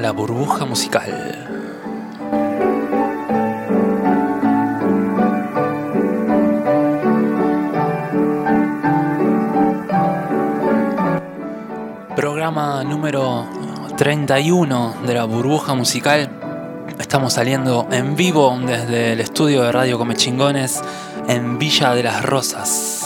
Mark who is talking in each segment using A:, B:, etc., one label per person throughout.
A: La burbuja musical. Programa número 31 de la burbuja musical. Estamos saliendo en vivo desde el estudio de Radio Comechingones en Villa de las Rosas.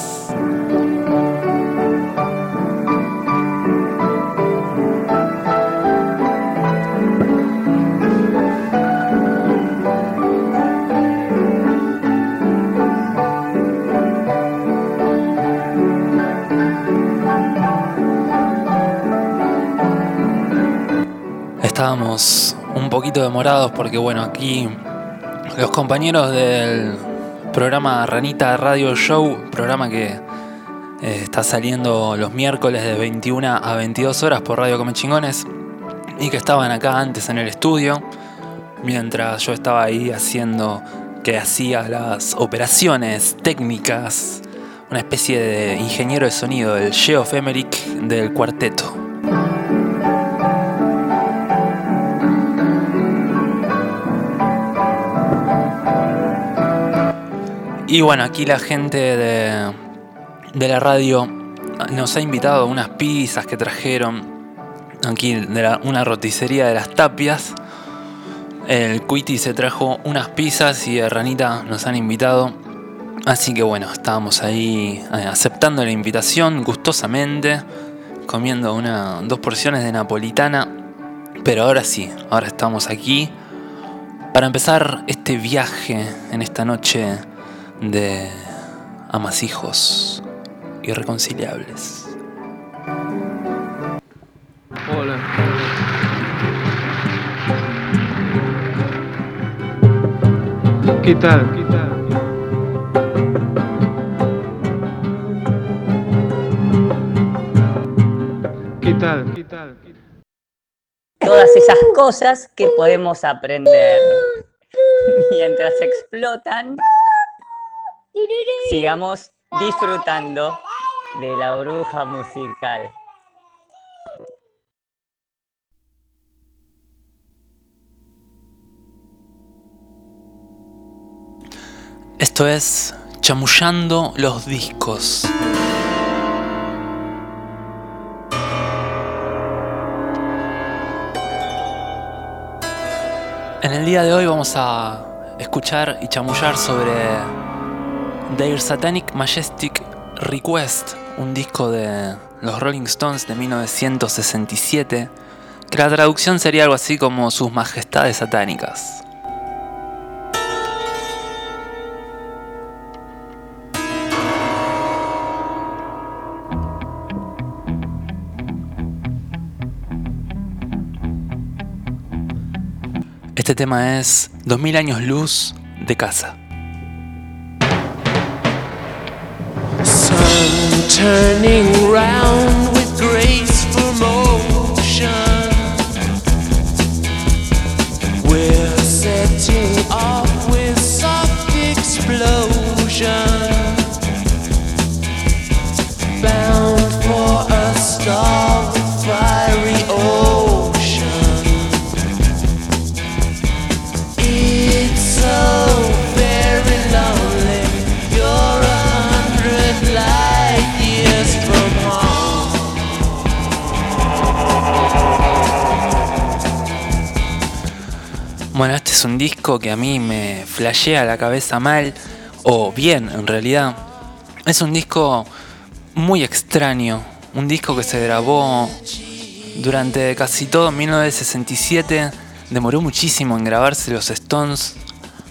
A: Demorados porque bueno, aquí los compañeros del programa Ranita Radio Show, programa que eh, está saliendo los miércoles de 21 a 22 horas por Radio Come Chingones y que estaban acá antes en el estudio mientras yo estaba ahí haciendo que hacía las operaciones técnicas, una especie de ingeniero de sonido, el Geoff Emerick del cuarteto. Y bueno, aquí la gente de, la radio nos ha invitado a unas pizzas que trajeron aquí de una roticería de las tapias. El Cuiti se trajo unas pizzas y Ranita nos han invitado. Así que bueno, estábamos ahí eh, aceptando la invitación gustosamente, comiendo una, dos porciones de napolitana. Pero ahora sí, ahora estamos aquí para empezar este viaje en esta noche de amasijos irreconciliables.
B: Hola. ¿Qué tal? ¿Qué tal? ¿Qué tal? ¿Qué tal?
C: Todas esas cosas que podemos aprender mientras explotan sigamos disfrutando de la bruja musical.
A: Esto es Chamullando los discos. En el día de hoy vamos a escuchar y chamullar sobre Their Satanic Majestic Request, un disco de los Rolling Stones de 1967, que la traducción sería algo así como Sus Majestades Satánicas. Este tema es 2000 años luz de casa. Turning round with graceful motion. We're setting off with soft explosion. Bound for a star with oh. fiery ocean. Bueno, este es un disco que a mí me flashea la cabeza mal, o bien en realidad. Es un disco muy extraño, un disco que se grabó durante casi todo 1967, demoró muchísimo en grabarse los Stones.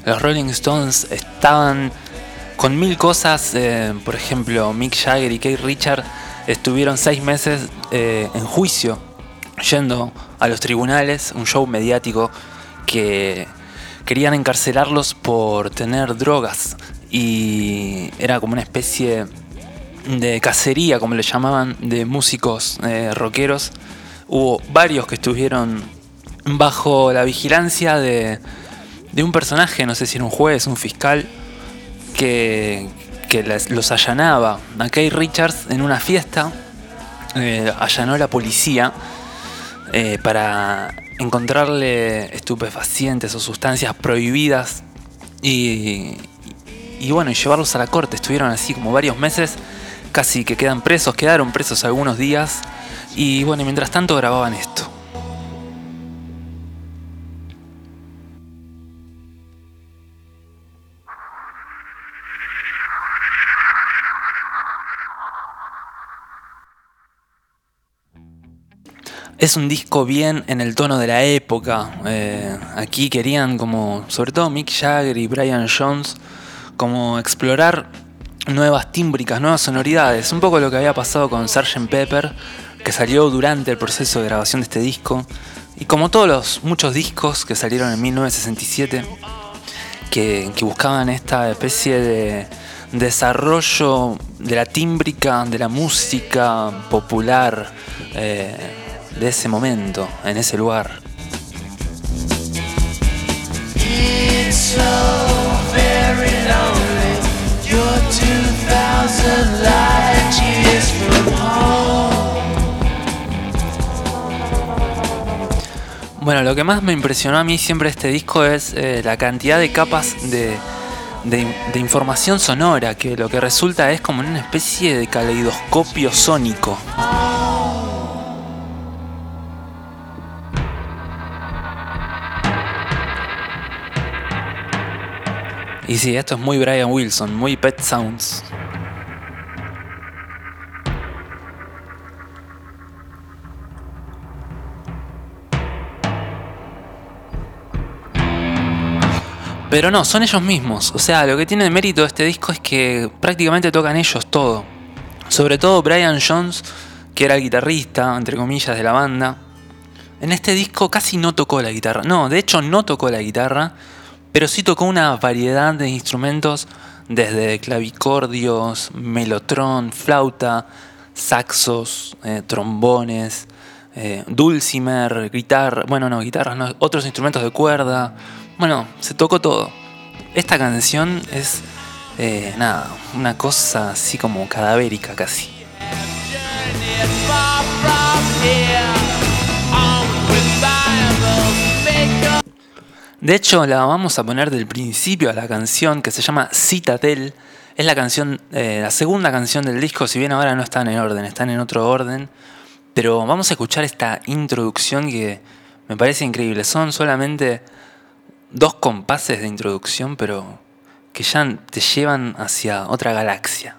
A: Los Rolling Stones estaban con mil cosas, eh, por ejemplo, Mick Jagger y Keith Richard estuvieron seis meses eh, en juicio, yendo a los tribunales, un show mediático que querían encarcelarlos por tener drogas y era como una especie de cacería, como le llamaban, de músicos eh, rockeros. Hubo varios que estuvieron bajo la vigilancia de, de un personaje, no sé si era un juez, un fiscal, que, que los allanaba. A Keith Richards en una fiesta eh, allanó la policía eh, para encontrarle estupefacientes o sustancias prohibidas y, y bueno, y llevarlos a la corte. Estuvieron así como varios meses, casi que quedan presos, quedaron presos algunos días y bueno, mientras tanto grababan esto. Es un disco bien en el tono de la época. Eh, aquí querían como, sobre todo Mick Jagger y Brian Jones, como explorar nuevas tímbricas, nuevas sonoridades. Un poco lo que había pasado con Sgt. Pepper, que salió durante el proceso de grabación de este disco. Y como todos los muchos discos que salieron en 1967, que, buscaban esta especie de desarrollo de la tímbrica, de la música popular. eh, de ese momento, en ese lugar.
D: It's so very lonely. You're 2,000 light years from home.
A: Bueno, lo que más me impresionó a mí siempre este disco es eh, la cantidad de capas de, de- de información sonora, que lo que resulta es como una especie de caleidoscopio sónico. Y sí, esto es muy Brian Wilson, muy Pet Sounds. Pero no, son ellos mismos. O sea, lo que tiene de mérito este disco es que prácticamente tocan ellos todo. Sobre todo Brian Jones, que era el guitarrista, entre comillas, de la banda. En este disco casi no tocó la guitarra. No, de hecho no tocó la guitarra, pero sí tocó una variedad de instrumentos desde clavicordios, melotrón, flauta, saxos, eh, trombones, eh, dulcimer, guitarra, bueno, no, guitarras, otros instrumentos de cuerda. Bueno, se tocó todo. Esta canción es, eh, nada, una cosa así como cadavérica casi. De hecho, la vamos a poner del principio a la canción que se llama Citadel. Es la canción, eh, la segunda canción del disco, si bien ahora no están en orden, están en otro orden. Pero vamos a escuchar esta introducción que me parece increíble. Son solamente dos compases de introducción, pero que ya te llevan hacia otra galaxia.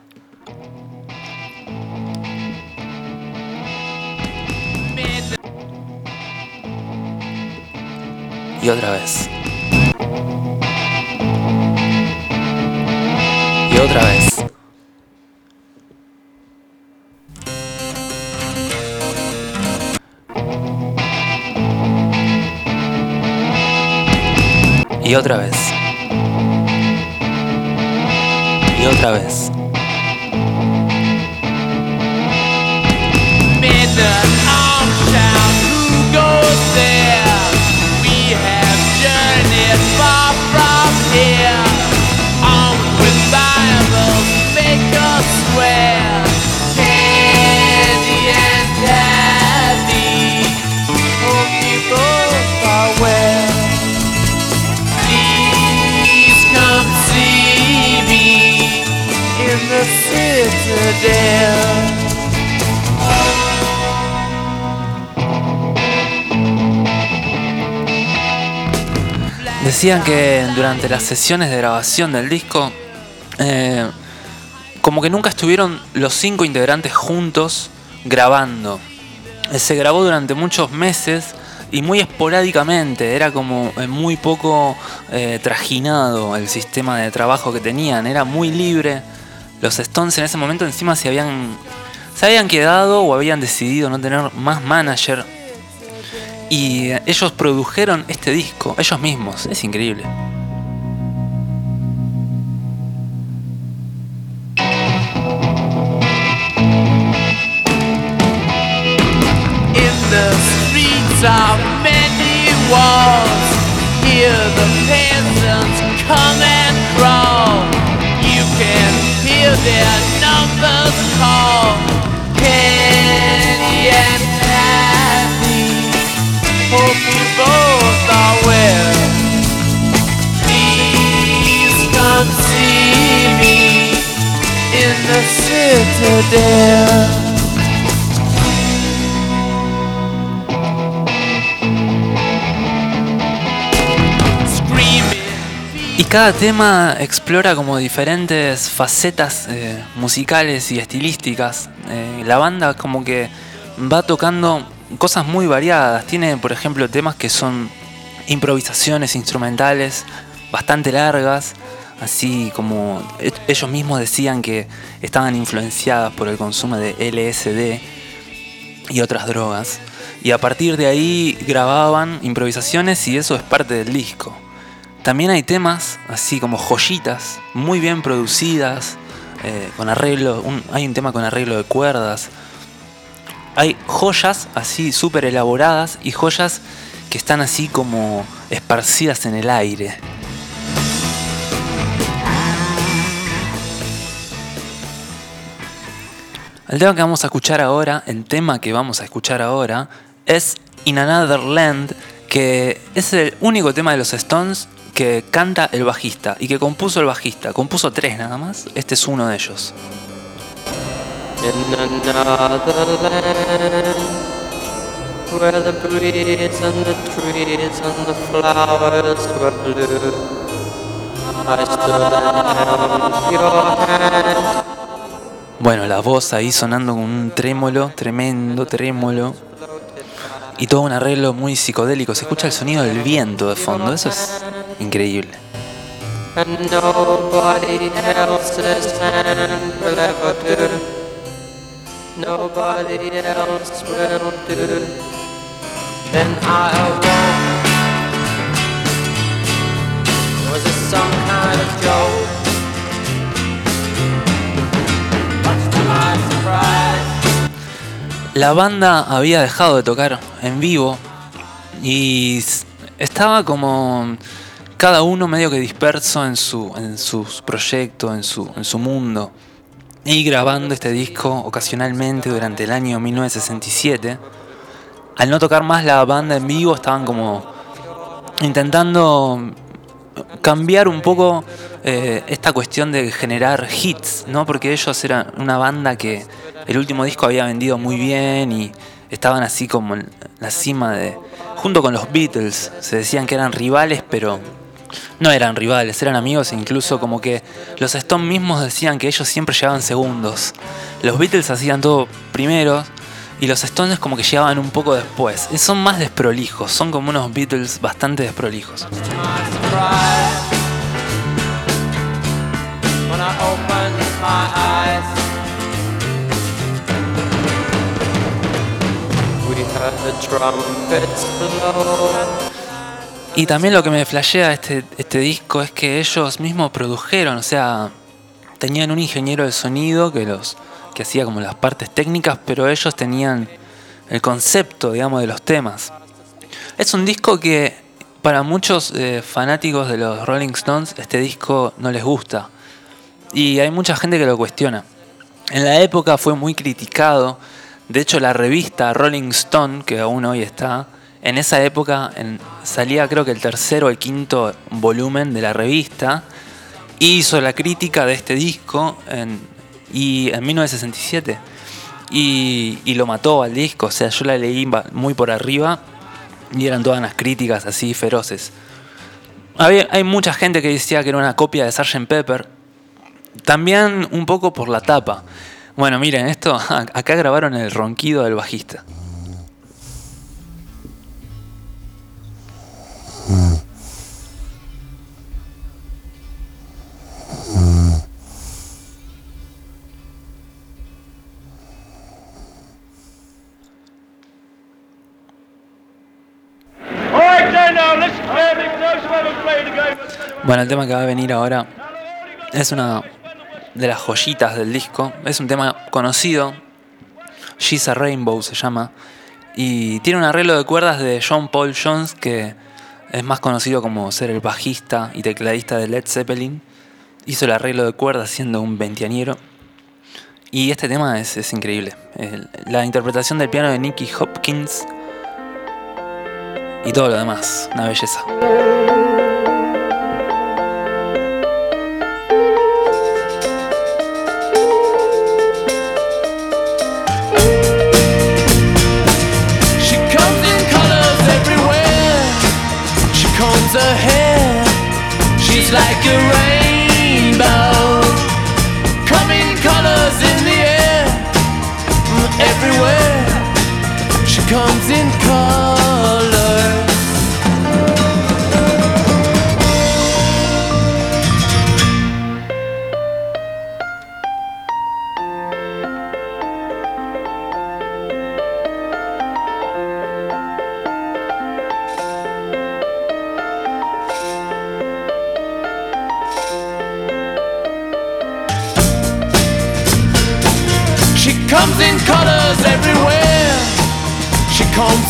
A: Y otra vez. Y otra vez. Y otra vez. Decían que durante las sesiones de grabación del disco, eh, como que nunca estuvieron los cinco integrantes juntos grabando. Eh, Se grabó durante muchos meses y muy esporádicamente, era como eh, muy poco trajinado el sistema de trabajo que tenían, era muy libre. Los Stones en ese momento encima se habían, se habían quedado o habían decidido no tener más manager y ellos produjeron este disco, ellos mismos, es increíble.
D: In the streets are many walls. Hear the peasants come and. Hear their numbers call. And hope you both are well. Please come see me in the.
A: Y cada tema explora como diferentes facetas eh, musicales y estilísticas. Eh, la banda como que va tocando cosas muy variadas. Tiene, por ejemplo, temas que son improvisaciones instrumentales bastante largas, así como e- ellos mismos decían que estaban influenciadas por el consumo de LSD y otras drogas. Y a partir de ahí grababan improvisaciones y eso es parte del disco. También hay temas así como joyitas, muy bien producidas, eh, con arreglo. hay un tema con arreglo de cuerdas. Hay joyas así súper elaboradas y joyas que están así como esparcidas en el aire. El tema que vamos a escuchar ahora, el tema que vamos a escuchar ahora, es In Another Land, que es el único tema de los Stones que canta el bajista y que compuso el bajista. Compuso tres nada más, este es uno de ellos. Bueno, la voz ahí sonando con un trémolo, tremendo trémolo. Y todo un arreglo muy psicodélico. Se escucha el sonido del viento de fondo. Eso es increíble. La banda había dejado de tocar en vivo y estaba como cada uno medio que disperso en su, en sus proyectos, en su, en su mundo. Y grabando este disco ocasionalmente durante el año 1967. Al no tocar más la banda en vivo, estaban como intentando cambiar un poco eh, esta cuestión de generar hits, ¿no? Porque ellos eran una banda que el último disco había vendido muy bien y estaban así como en la cima de... junto con los Beatles, se decían que eran rivales, pero no eran rivales, eran amigos incluso como que los Stones mismos decían que ellos siempre llegaban segundos. Los Beatles hacían todo primeros y los Stones como que llegaban un poco después. Son más desprolijos, son como unos Beatles bastante desprolijos. Y también lo que me flashea este, este disco es que ellos mismos produjeron, o sea, tenían un ingeniero de sonido que los que hacía como las partes técnicas, pero ellos tenían el concepto, digamos, de los temas. Es un disco que para muchos eh, fanáticos de los Rolling Stones este disco no les gusta. Y hay mucha gente que lo cuestiona. En la época fue muy criticado. De hecho, la revista Rolling Stone, que aún hoy está, en esa época salía creo que el tercer o el quinto volumen de la revista. Hizo la crítica de este disco en, y, en 1967. Y, y lo mató al disco. O sea, yo la leí muy por arriba. Y eran todas las críticas así feroces. Había- hay mucha gente que decía que era una copia de Sgt. Pepper. También un poco por la tapa. Bueno, miren, esto, acá grabaron el ronquido del bajista. Bueno, el tema que va a venir ahora es una de las joyitas del disco. Es un tema conocido. She's a Rainbow se llama. Y tiene un arreglo de cuerdas de John Paul Jones, que es más conocido como ser el bajista y tecladista de Led Zeppelin. Hizo el arreglo de cuerdas siendo un veinteañero. Y este tema es, es increíble. La interpretación del piano de Nicky Hopkins y todo lo demás. Una belleza.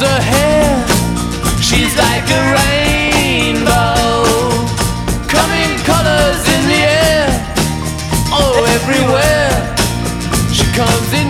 E: Her hair. She's like a rainbow. Coming colors in the air. Oh, everywhere. She comes in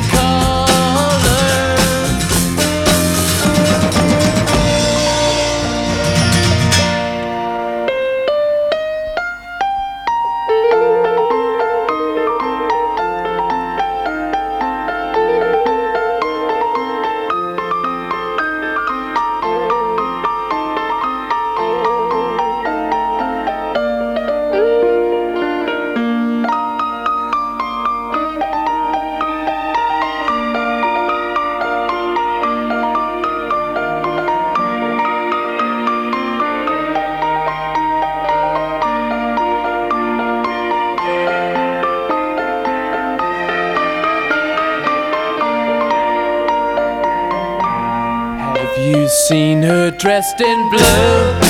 E: dressed in blue?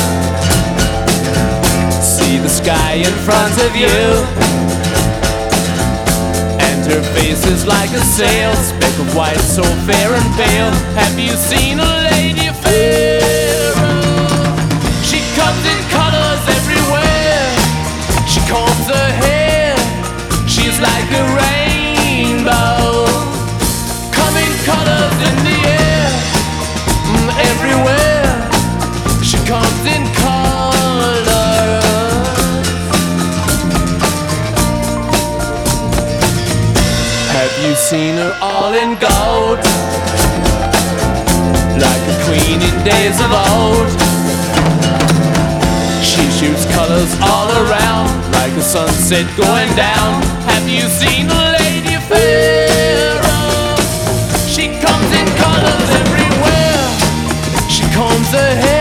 E: See the sky in front of you. And her face is like a sail, speck of white, so fair and pale. Have you seen a lady pharaoh? Seen her all in gold? Like a queen in days of old. She shoots colors all around, like a sunset going down. Have you seen the lady pharaoh? She comes in colors everywhere. She combs her hair.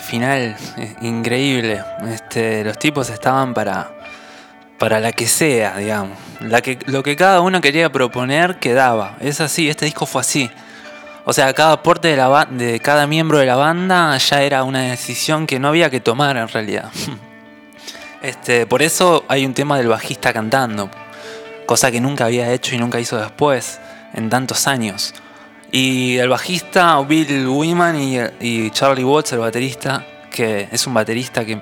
A: Final increíble. Este, los tipos estaban para, para la que sea, digamos. La que, lo que cada uno quería proponer quedaba. Es así, este disco fue así. O sea, cada aporte de, la de cada miembro de la banda ya era una decisión que no había que tomar en realidad. Este, por eso hay un tema del bajista cantando. Cosa que nunca había hecho y nunca hizo después, en tantos años. Y el bajista, Bill Wyman y, Charlie Watts, el baterista, que es un baterista que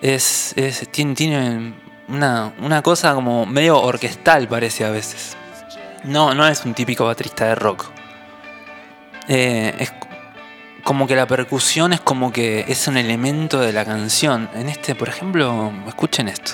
A: es, tiene una, una cosa como medio orquestal, parece a veces. No, no es un típico baterista de rock. Eh, es como que la percusión es como que es un elemento de la canción. En este, por ejemplo, escuchen esto.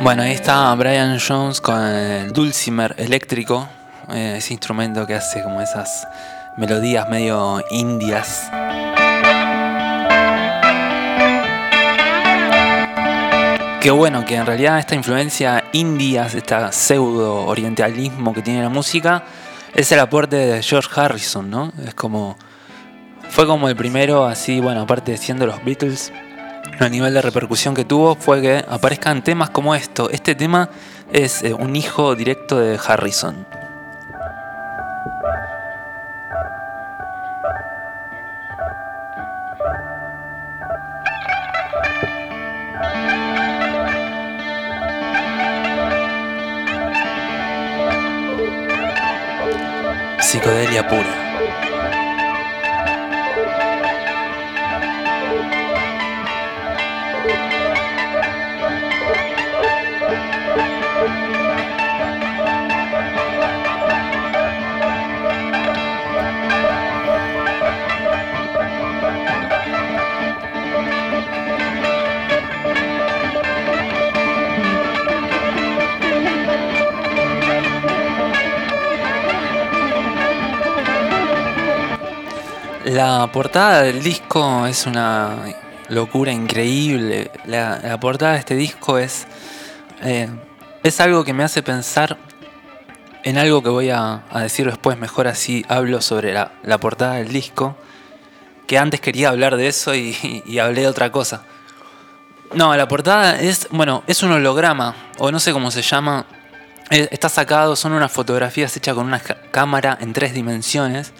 A: Bueno, ahí está Brian Jones con el dulcimer eléctrico, eh, ese instrumento que hace como esas melodías medio indias. Qué bueno que en realidad esta influencia indias, este pseudo orientalismo que tiene la música, es el aporte de George Harrison, ¿no? Es como. Fue como el primero, así, bueno, aparte de siendo los Beatles, a nivel de repercusión que tuvo fue que aparezcan temas como esto. Este tema es eh, un hijo directo de Harrison. Psicodelia pura. La portada del disco es una locura increíble. La, portada de este disco es, eh, es algo que me hace pensar en algo que voy a, decir después. Mejor así hablo sobre la, portada del disco. Que antes quería hablar de eso y, y hablé de otra cosa. No, la portada es, bueno, es un holograma, o no sé cómo se llama. Eh, Está sacado, son unas fotografías hechas con una cámara en tres dimensiones.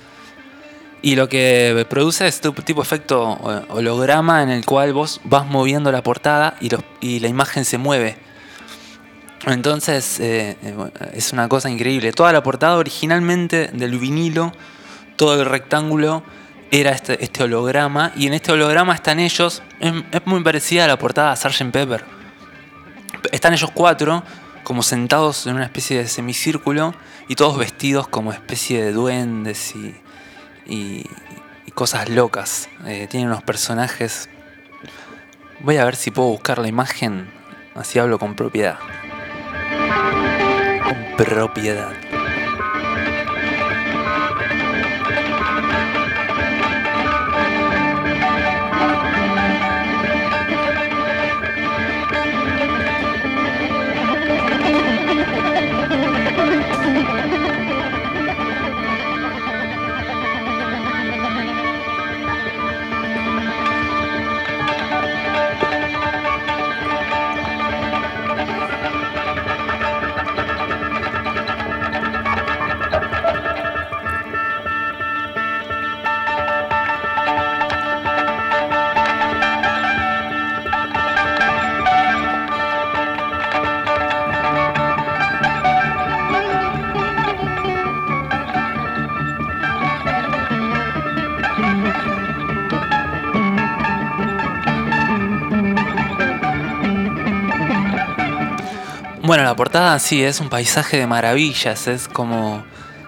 A: Y lo que produce es tipo efecto eh, holograma en el cual vos vas moviendo la portada y, la imagen se mueve. Entonces eh, eh, es una cosa increíble. Toda la portada originalmente del vinilo, todo el rectángulo era este, este holograma. Y en este holograma están ellos. Es, es muy parecida a la portada de Sgt. Pepper. Están ellos cuatro como sentados en una especie de semicírculo y todos vestidos como especie de duendes y, y, y cosas locas. Eh, tiene unos personajes. Voy a ver si puedo buscar la imagen. Así hablo con propiedad. Con propiedad. Bueno, la portada sí es un paisaje de maravillas. Es como.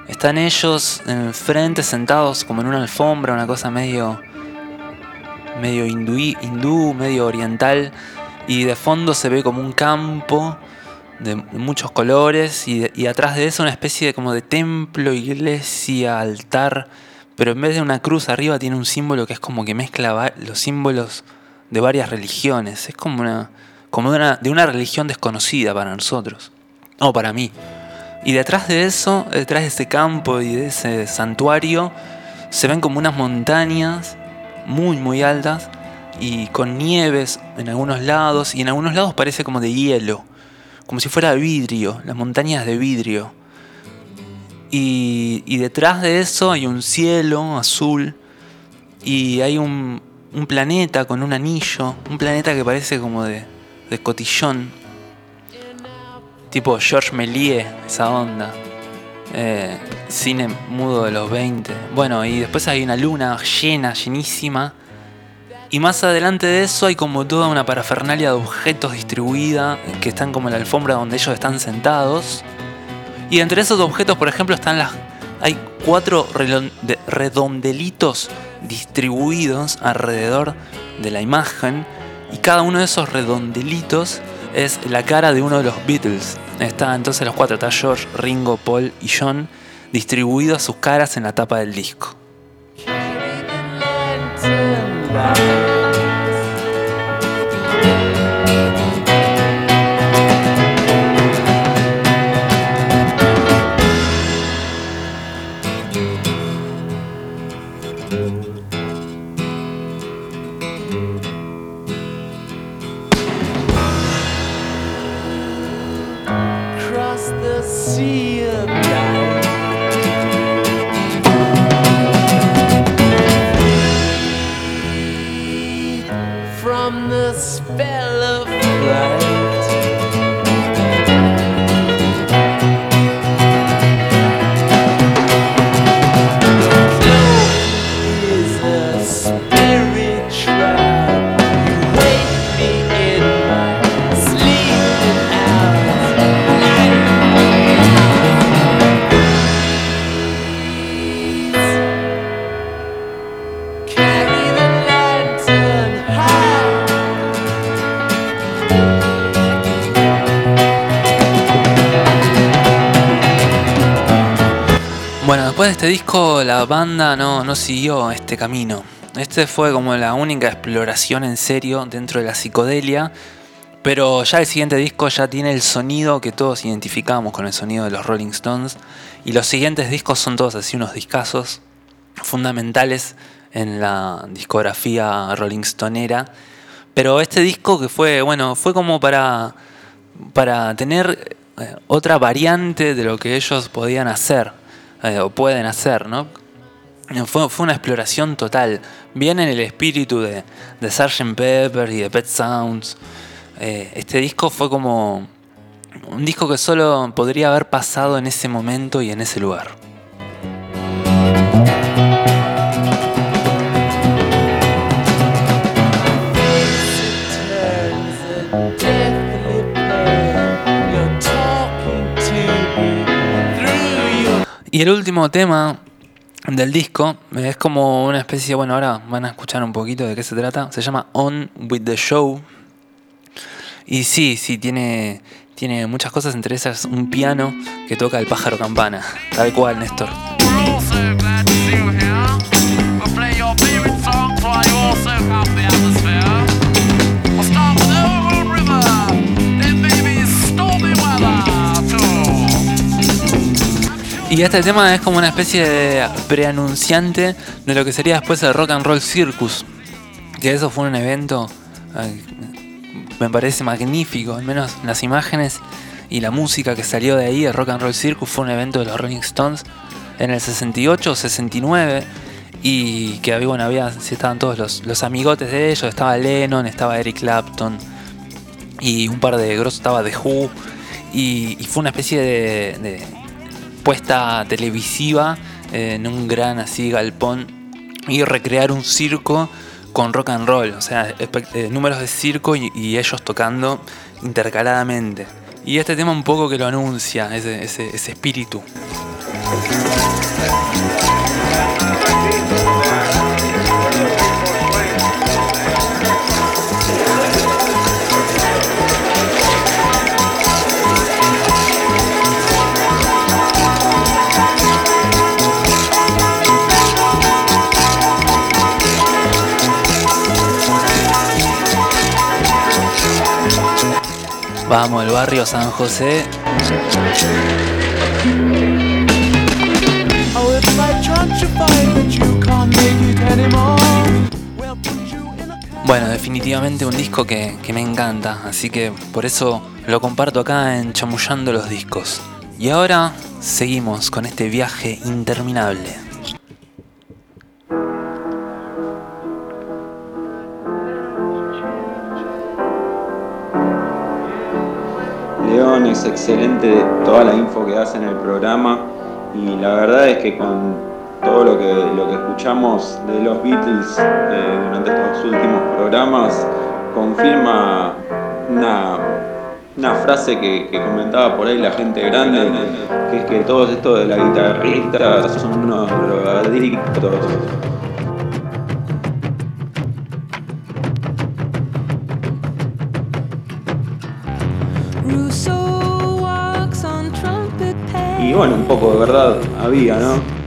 A: Están ellos enfrente sentados como en una alfombra, una cosa medio. medio hindú, medio oriental. Y de fondo se ve como un campo de muchos colores. Y, y atrás de eso una especie de como de templo, iglesia, altar. Pero en vez de una cruz arriba tiene un símbolo que es como que mezcla los símbolos de varias religiones. Es como una. Como de una, de una religión desconocida para nosotros. O para mí. Y detrás de eso, detrás de ese campo y de ese santuario, se ven como unas montañas muy muy altas y con nieves en algunos lados y en algunos lados parece como de hielo, como si fuera vidrio, las montañas de vidrio. Y, y detrás de eso hay un cielo azul y hay un, un planeta con un anillo, un planeta que parece como de, de cotillón, tipo George Méliès, esa onda. Eh, cine mudo de los 20. Bueno, y después hay una luna llena, llenísima. Y más adelante de eso hay como toda una parafernalia de objetos distribuida que están como en la alfombra donde ellos están sentados. Y entre esos objetos, por ejemplo, están las. Hay cuatro redondelitos distribuidos alrededor de la imagen. Y cada uno de esos redondelitos es la cara de uno de los Beatles. Está entonces los cuatro, está George, Ringo, Paul y John, distribuidos sus caras en la tapa del disco. Este disco la banda no, no siguió este camino. Este fue como la única exploración en serio dentro de la psicodelia. Pero ya el siguiente disco ya tiene el sonido que todos identificamos con el sonido de los Rolling Stones. Y los siguientes discos son todos así unos discazos fundamentales en la discografía Rolling Stonera. Pero este disco que fue, bueno, fue como para, para tener eh, otra variante de lo que ellos podían hacer eh, o pueden hacer, ¿no? Fue, fue una exploración total. Bien en el espíritu de, de Sgt. Pepper y de Pet Sounds. Eh, este disco fue como un disco que solo podría haber pasado en ese momento y en ese lugar. Y el último tema del disco es como una especie, bueno, ahora van a escuchar un poquito de qué se trata. Se llama On With The Show. Y sí, sí, tiene, tiene muchas cosas, entre esas un piano que toca el pájaro campana. Tal cual, Néstor. Y este tema es como una especie de preanunciante de lo que sería después el Rock and Roll Circus. Que eso fue un evento, me parece magnífico, al menos las imágenes y la música que salió de ahí, el Rock and Roll Circus fue un evento de los Rolling Stones en el 68 o 69. Y que había, bueno, había, estaban todos los, los amigotes de ellos, estaba Lennon, estaba Eric Clapton y un par de grosos, estaba The Who. Y, fue una especie de, televisiva eh, en un gran así galpón y recrear un circo con rock and roll, o sea, eh, números de circo y, ellos tocando intercaladamente. Y este tema un poco que lo anuncia, ese, ese espíritu. Vamos, el barrio San José.
D: Oh,
A: Bueno, definitivamente un disco que, que me encanta, así que por eso lo comparto acá en Chamullando los Discos. Y ahora seguimos con este viaje interminable.
F: Excelente toda la info que hace en el programa y la verdad es que con todo lo que, lo que escuchamos de los Beatles eh, durante estos últimos programas confirma una, una frase que, que comentaba por ahí la gente grande, que es que todos estos de la guitarrista son unos drogadictos. Bueno, un poco de verdad había, ¿no?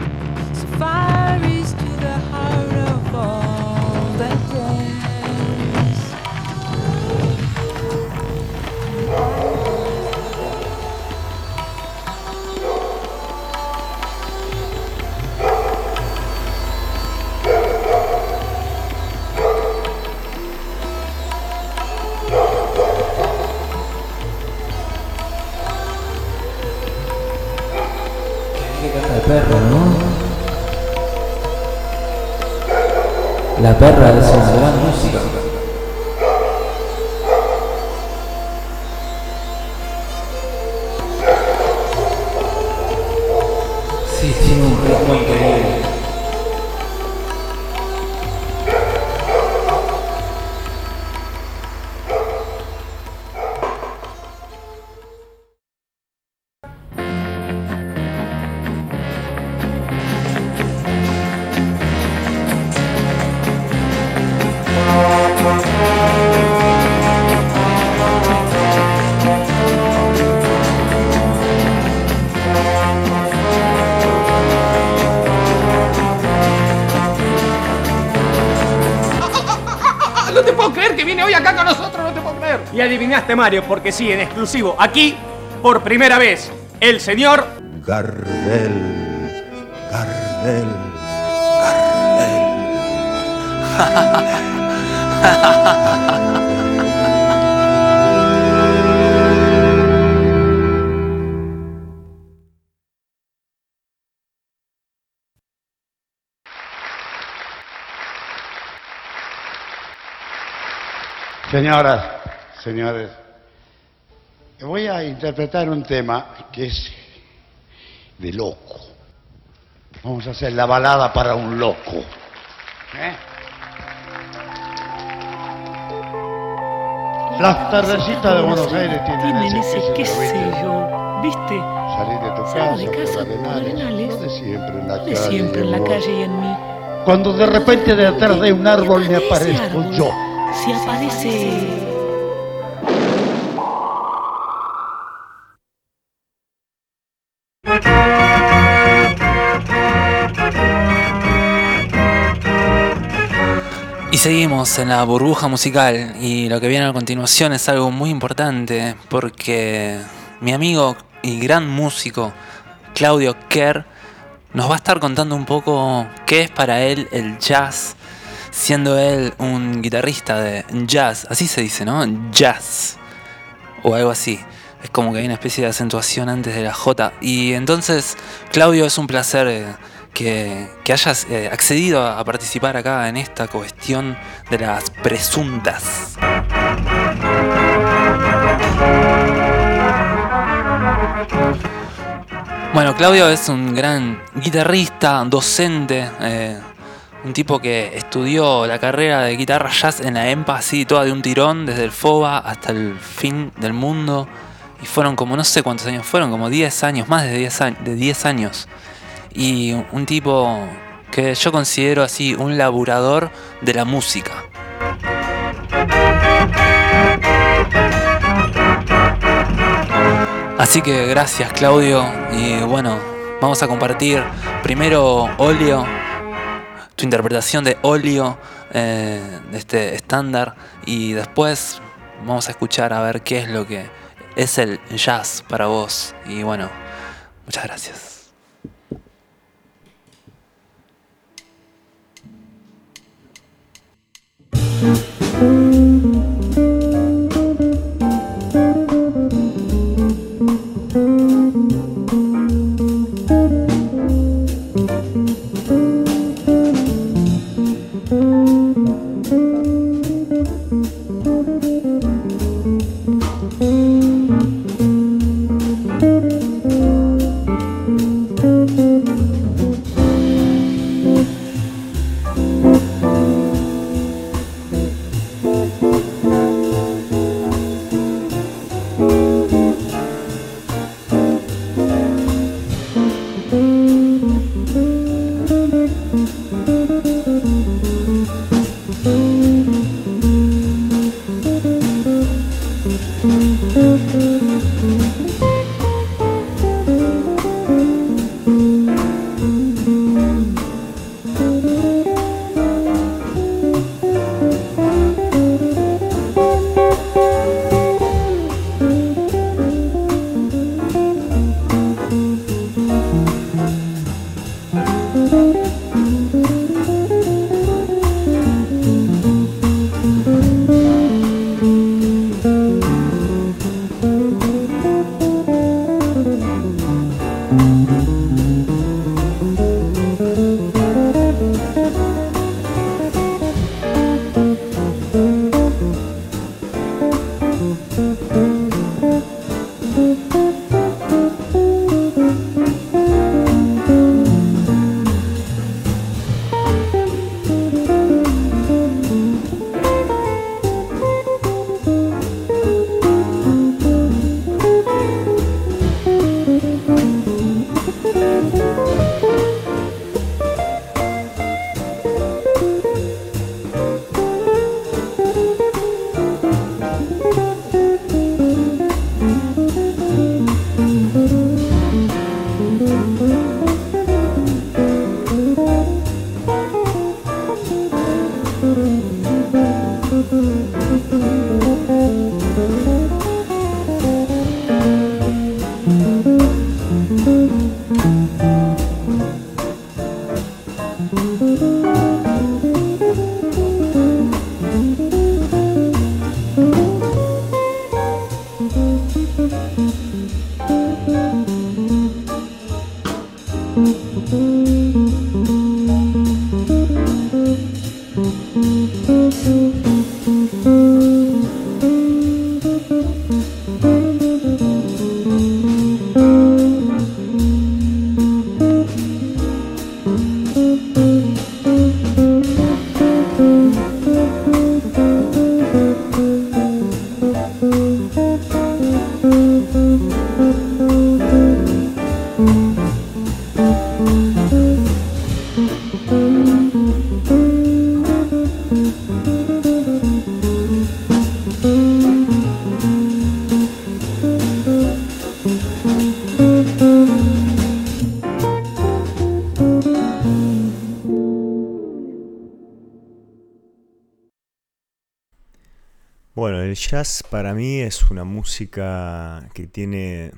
G: Mario, porque sí, en exclusivo, aquí, por primera vez, el señor
H: Gardel, Gardel,
I: Señoras, señores, voy a interpretar un tema que es de loco. Vamos a hacer la balada para un loco. ¿eh? Las tardecitas de Buenos Aires tienen,
J: Tienen
I: ese,
J: ese, qué
I: sé yo, ¿viste? Salir de tu casa,
J: de casa, por Arenales,
I: lo de siempre en la
J: de
I: calle.
J: siempre en la calle y en mí.
I: Cuando de repente detrás de un árbol me aparezco yo.
J: Si aparece...
A: seguimos en la burbuja musical y lo que viene a continuación es algo muy importante porque mi amigo y gran músico Claudio Kerr nos va a estar contando un poco qué es para él el jazz, siendo él un guitarrista de jazz, así se dice, ¿no? Jazz o algo así. Es como que hay una especie de acentuación antes de la J. Y entonces, Claudio, es un placer eh, que, que hayas eh, accedido a participar acá en esta cuestión de las presuntas. Bueno, Claudio es un gran guitarrista, docente, eh, un tipo que estudió la carrera de guitarra jazz en la EMPA, así toda de un tirón, desde el FOBA hasta el fin del mundo. Y fueron como no sé cuántos años, fueron como 10 años, más de 10 años. De 10 años. Y un tipo que yo considero así un laburador de la música. Así que gracias Claudio y bueno, vamos a compartir primero Olio, tu interpretación de Olio, eh, este estándar y después vamos a escuchar a ver qué es lo que es el jazz para vos y bueno, muchas gracias.
K: Bueno, el jazz para mí es una música que tiene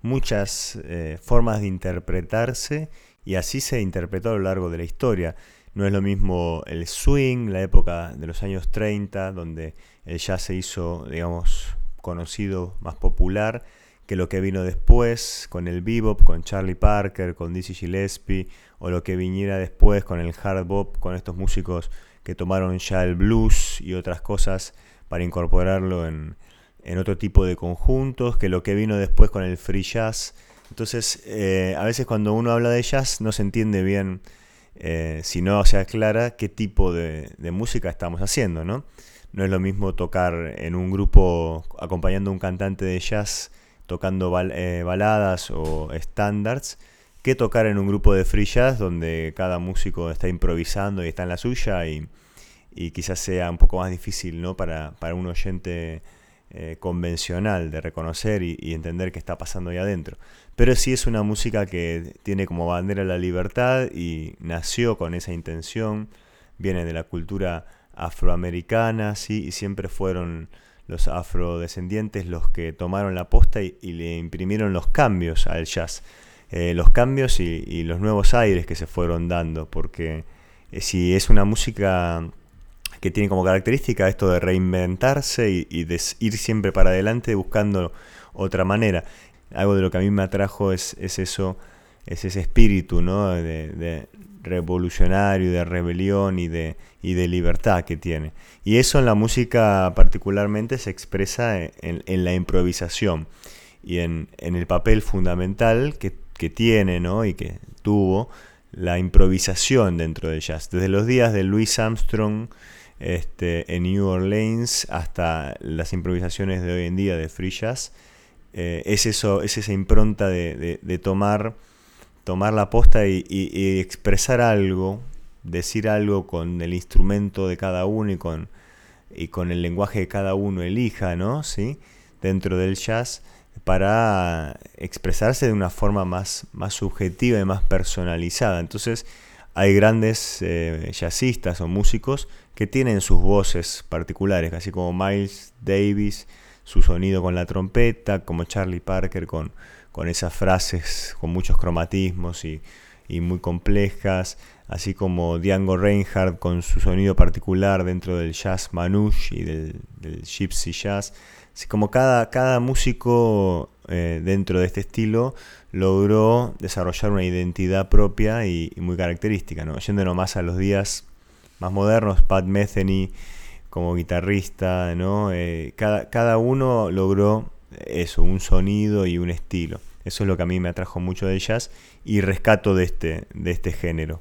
K: muchas eh, formas de interpretarse y así se interpretó a lo largo de la historia. No es lo mismo el swing, la época de los años 30, donde el jazz se hizo, digamos, conocido, más popular, que lo que vino después con el bebop, con Charlie Parker, con Dizzy Gillespie, o lo que viniera después con el hard bop, con estos músicos que tomaron ya el blues y otras cosas para incorporarlo en, en otro tipo de conjuntos, que lo que vino después con el free jazz. Entonces, eh, a veces cuando uno habla de jazz no se entiende bien, eh, si no se aclara qué tipo de, música estamos haciendo, ¿no? No es lo mismo tocar en un grupo acompañando a un cantante de jazz tocando eh, baladas o estándares que tocar en un grupo de free jazz donde cada músico está improvisando y está en la suya y, y quizás sea un poco más difícil ¿no? para, para un oyente eh, convencional de reconocer y, entender qué está pasando ahí adentro. Pero sí es una música que tiene como bandera la libertad y nació con esa intención, viene de la cultura afroamericana, ¿sí? y siempre fueron los afrodescendientes los que tomaron la posta y, le imprimieron los cambios al jazz. Eh, los cambios y, y, los nuevos aires que se fueron dando, porque eh, si es una música que tiene como característica esto de reinventarse y, de ir siempre para adelante buscando otra manera. Algo de lo que a mí me atrajo es, es eso, es ese espíritu de, revolucionario, de rebelión y de, libertad que tiene. Y eso en la música particularmente se expresa en, en la improvisación y en, el papel fundamental que, tiene y que tuvo la improvisación dentro del jazz. Desde los días de Louis Armstrong, este, en New Orleans hasta las improvisaciones de hoy en día de free jazz. Eh, es, eso, es esa impronta de, de, tomar, tomar la posta y, y, y, expresar algo, decir algo con el instrumento de cada uno y con, y con el lenguaje que cada uno elija, ¿no? ¿Sí? Dentro del jazz para expresarse de una forma más, más subjetiva y más personalizada. Entonces, hay grandes eh, jazzistas o músicos que tienen sus voces particulares, así como Miles Davis, su sonido con la trompeta, como Charlie Parker con, con esas frases con muchos cromatismos y, y muy complejas, así como Django Reinhardt con su sonido particular dentro del jazz manouche y del, del gypsy jazz. Así como cada, cada músico eh, dentro de este estilo logró desarrollar una identidad propia y, muy característica, ¿no? Yéndonos más a los días más modernos, Pat Metheny como guitarrista, ¿no? Eh, cada, cada uno logró eso, un sonido y un estilo. Eso es lo que a mí me atrajo mucho del jazz y rescato de este, de este género.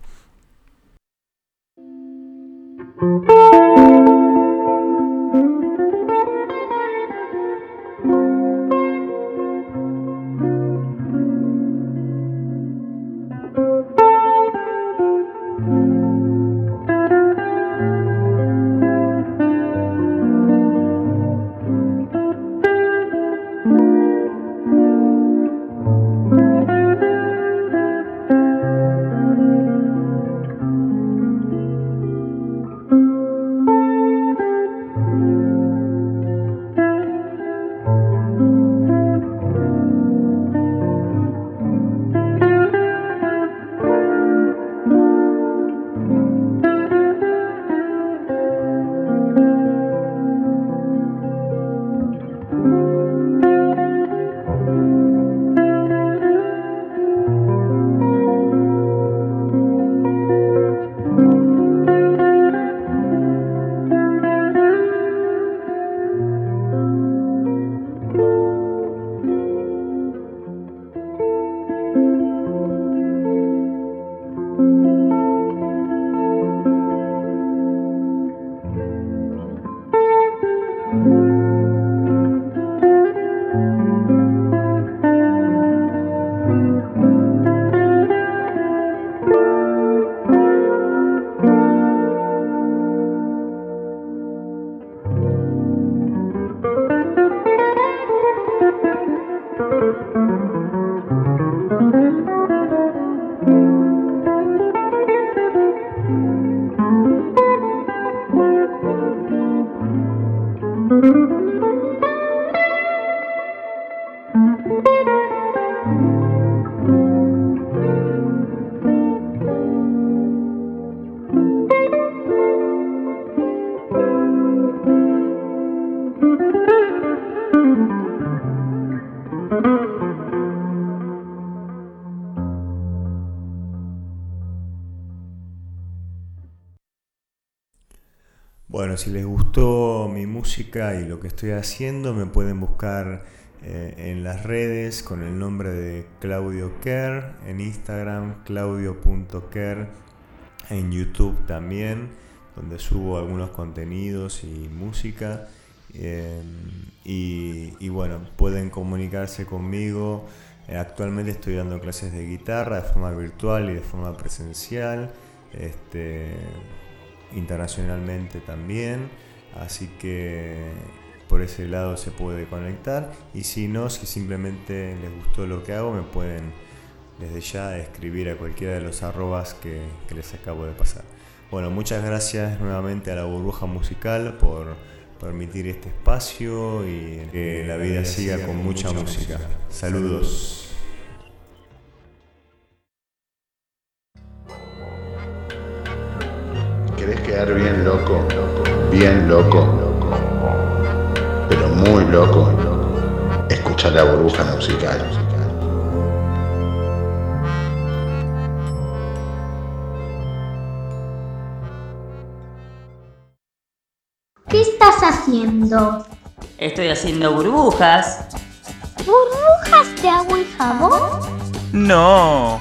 K: Bueno, si les gustó mi música y lo que estoy haciendo, me pueden buscar eh, en las redes con el nombre de Claudio Kerr, en Instagram claudio.kerr, en YouTube también, donde subo algunos contenidos y música. Y, y bueno, pueden comunicarse conmigo. Eh, actualmente estoy dando clases de guitarra de forma virtual y de forma presencial. Este, internacionalmente también, así que por ese lado se puede conectar y si no, si simplemente les gustó lo que hago, me pueden desde ya escribir a cualquiera de los arrobas que, que les acabo de pasar. Bueno, muchas gracias nuevamente a la burbuja musical por permitir este espacio y que la vida siga con mucha música. Saludos.
I: ¿Querés quedar bien loco? Bien loco. Pero muy loco. Escucha la burbuja musical.
L: Haciendo?
C: Estoy haciendo burbujas.
L: ¿Burbujas de agua y jabón?
M: No,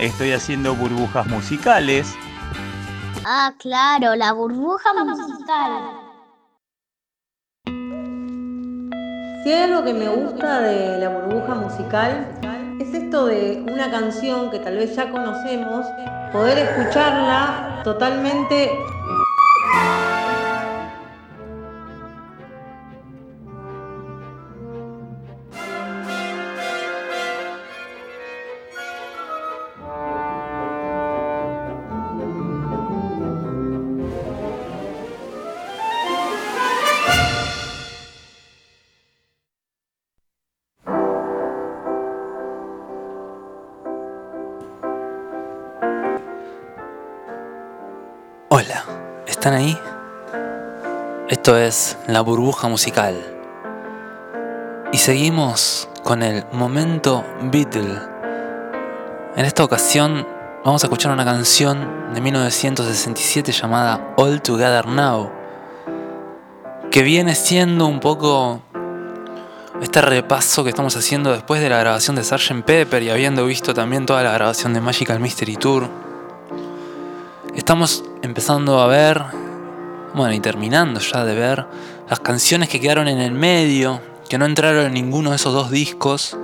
M: estoy haciendo burbujas musicales.
L: Ah, claro, la burbuja musical.
N: Si hay algo que me gusta de la burbuja musical, es esto de una canción que tal vez ya conocemos, poder escucharla totalmente
A: ¿están ahí? Esto es La Burbuja Musical. Y seguimos con el momento Beatle. En esta ocasión vamos a escuchar una canción de 1967 llamada All Together Now. que viene siendo un poco este repaso que estamos haciendo después de la grabación de Sgt. Pepper y habiendo visto también toda la grabación de Magical Mystery Tour. Estamos empezando a ver, bueno, y terminando ya de ver las canciones que quedaron en el medio, que no entraron en ninguno de esos dos discos,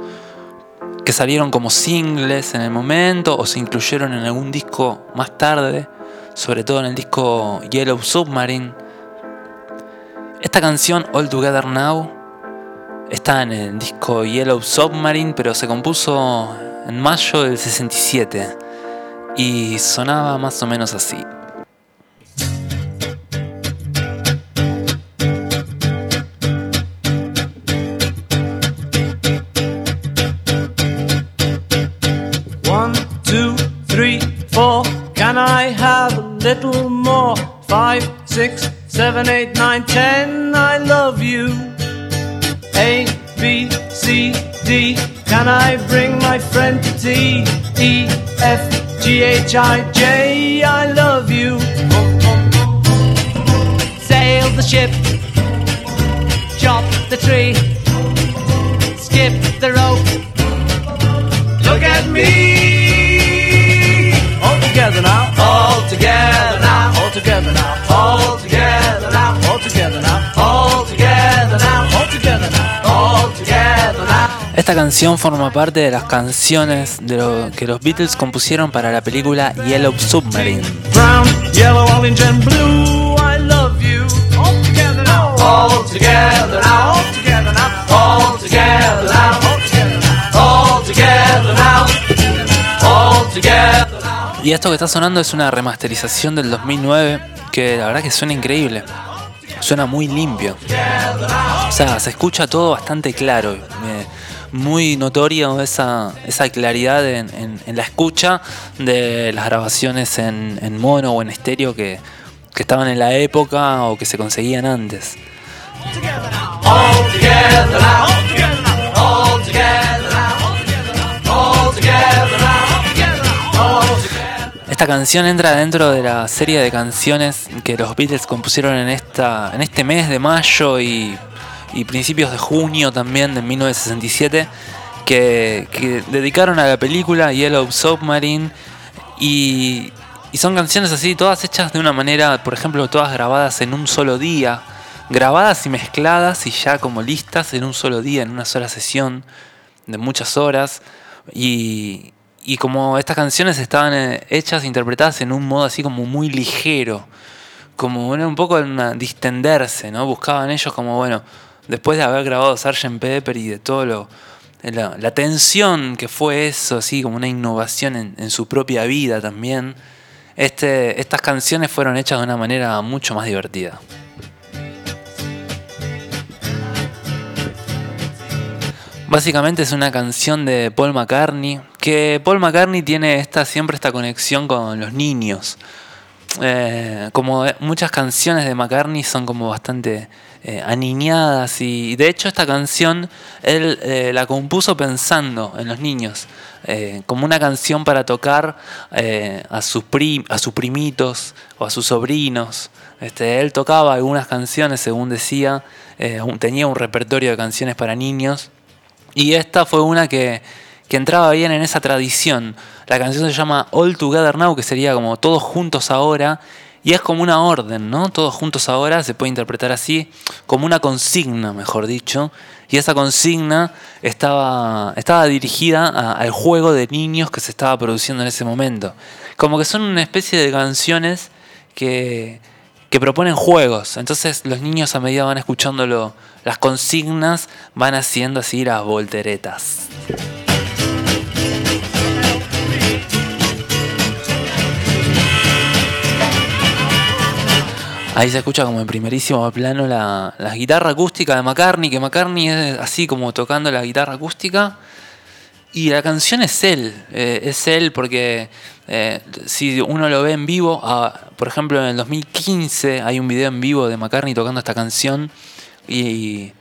A: que salieron como singles en el momento o se incluyeron en algún disco más tarde, sobre todo en el disco Yellow Submarine. Esta canción All Together Now está en el disco Yellow Submarine, pero se compuso en mayo del 67 y sonaba más o menos así.
D: Six, seven, eight, nine, ten. I love you. A, B, C, D. Can I bring my friend to tea? E, F, G, H, I, J. I love you. Sail the ship. Chop the tree. Skip the rope. Look at me. All together now. All together now. All together now. All together now. All together now. All together now. All together now. All together now.
A: Esta canción forma parte de las canciones de lo que los Beatles compusieron para la película Yellow Submarine.
D: Brown, yellow, orange, and blue. I love you. All together now. All together now. All together now. All together now. All together now. All together now.
A: Y esto que está sonando es una remasterización del 2009 que la verdad que suena increíble. Suena muy limpio. O sea, se escucha todo bastante claro. Muy notorio esa, esa claridad en, la escucha de las grabaciones en, mono o en estéreo que, estaban en la época o que se conseguían antes. Esta canción entra dentro de la serie de canciones que los Beatles compusieron en, esta, en este mes de mayo y, y principios de junio también de 1967, que, que dedicaron a la película Yellow Submarine y, y son canciones así, todas hechas de una manera, por ejemplo, todas grabadas en un solo día, grabadas y mezcladas y ya como listas en un solo día, en una sola sesión de muchas horas. Y, y como estas canciones estaban eh, hechas, interpretadas en un modo así como muy ligero, como era un poco una- distenderse, ¿no? Buscaban ellos como, bueno, después de haber grabado Sgt. Pepper y de todo lo... La, la tensión que fue eso, así como una innovación en, en su propia vida también. Este, estas canciones fueron hechas de una manera mucho más divertida. Básicamente es una canción de Paul McCartney, que Paul McCartney tiene esta, siempre esta conexión con los niños. Eh, como muchas canciones de McCartney son como bastante eh, aniñadas y de hecho esta canción él eh, la compuso pensando en los niños, eh, como una canción para tocar eh, a, sus a sus primitos o a sus sobrinos. Este, él tocaba algunas canciones, según decía, eh, tenía un repertorio de canciones para niños y esta fue una que, que entraba bien en esa tradición. La canción se llama All Together Now, que sería como todos juntos ahora. Y es como una orden, ¿no? Todos juntos ahora se puede interpretar así, como una consigna, mejor dicho. Y esa consigna estaba, estaba dirigida al juego de niños que se estaba produciendo en ese momento. Como que son una especie de canciones que, que proponen juegos. Entonces los niños a medida van escuchando lo- las consignas, van haciendo así las volteretas. Ahí se escucha como en primerísimo plano la, la guitarra acústica de McCartney, que McCartney es así como tocando la guitarra acústica. Y la canción es él, eh, es él porque eh, si uno lo ve en vivo, por ejemplo en el 2015 hay un video en vivo de McCartney tocando esta canción y,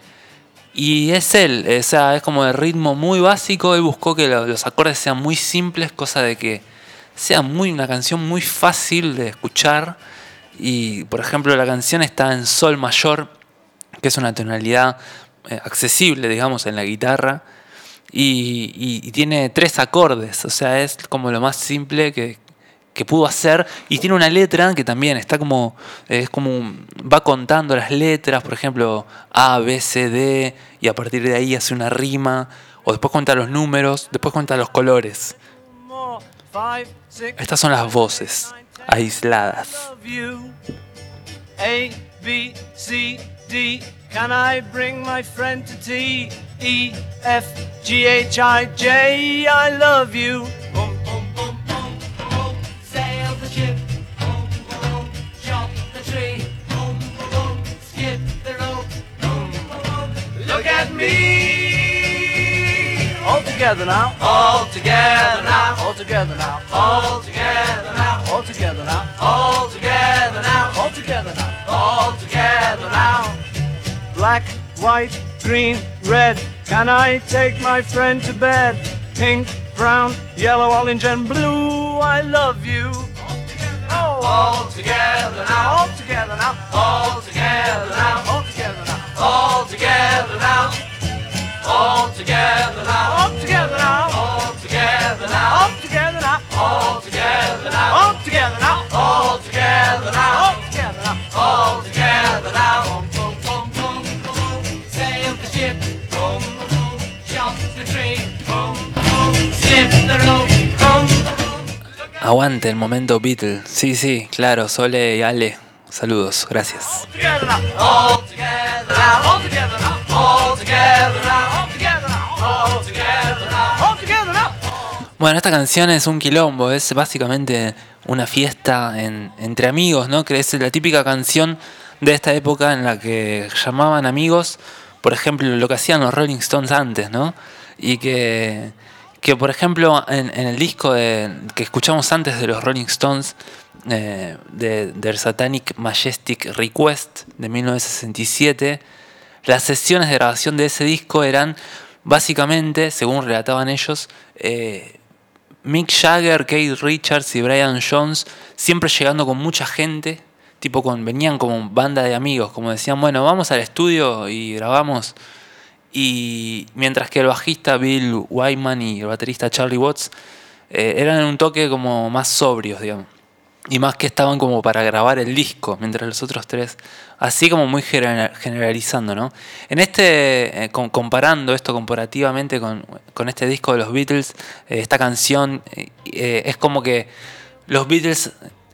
A: y es él, o sea, es como de ritmo muy básico, él buscó que lo- los acordes sean muy simples, cosa de que sea muy una canción muy fácil de escuchar y por ejemplo la canción está en sol mayor que es una tonalidad eh, accesible, digamos, en la guitarra. Y, y- y tiene tres acordes, o sea, es como lo más simple que, que pudo hacer. Y tiene una letra que también está como, es como, va contando las letras, por ejemplo, A, B, C, D, y a partir de ahí hace una rima, o después cuenta los números, después cuenta los colores. Estas son las voces aisladas.
D: love you. A, B, C, D. Can I bring my friend to T? E, F, G, H, I, J. I love you. Boom, boom, boom, boom, boom. Sail the ship. Boom, boom. Chop the tree. Boom, boom. Skip the rope. Boom, boom. Look at me. All together now. All together now. All together now. All together now. All together now. All together now. All together now. All together now. Black, white, green, red. Can I take my friend to bed? Pink, brown, yellow, orange, and blue. I love you. Oh. All together now. All together now. All together now. All together now. All together now. All together now. All together now. All together now. All together now. All together now. All together now. All together now. All together now. All together now. Boom, boom, boom, boom, boom. Sail the ship. Boom, boom. Jump the tree. Boom, boom. Slip the rope. Boom,
A: Aguante el momento Beatle. Sí, sí, claro, Sole y Ale. Saludos, gracias.
D: together now. All together now. All together now.
A: Bueno, esta canción es un quilombo, es básicamente una fiesta en- entre amigos, ¿no? Que es la típica canción de esta época en la que llamaban amigos, por ejemplo, lo que hacían los Rolling Stones antes, ¿no? Y que, que por ejemplo, en, el disco de- que escuchamos antes de los Rolling Stones, eh, de Their Satanic Majestic Request de 1967, las sesiones de grabación de ese disco eran básicamente, según relataban ellos, eh, Mick Jagger, Keith Richards y Brian Jones siempre llegando con mucha gente, tipo con venían como banda de amigos, como decían, bueno, vamos al estudio y grabamos. Y mientras que el bajista Bill Wyman y el baterista Charlie Watts eh, eran en un toque como más sobrios, digamos. Y más que estaban como para grabar el disco, mientras los otros tres, así como muy genera- generalizando, ¿no? En este, eh, com- comparando esto comparativamente con, con este disco de los Beatles, eh, esta canción eh, es como que los Beatles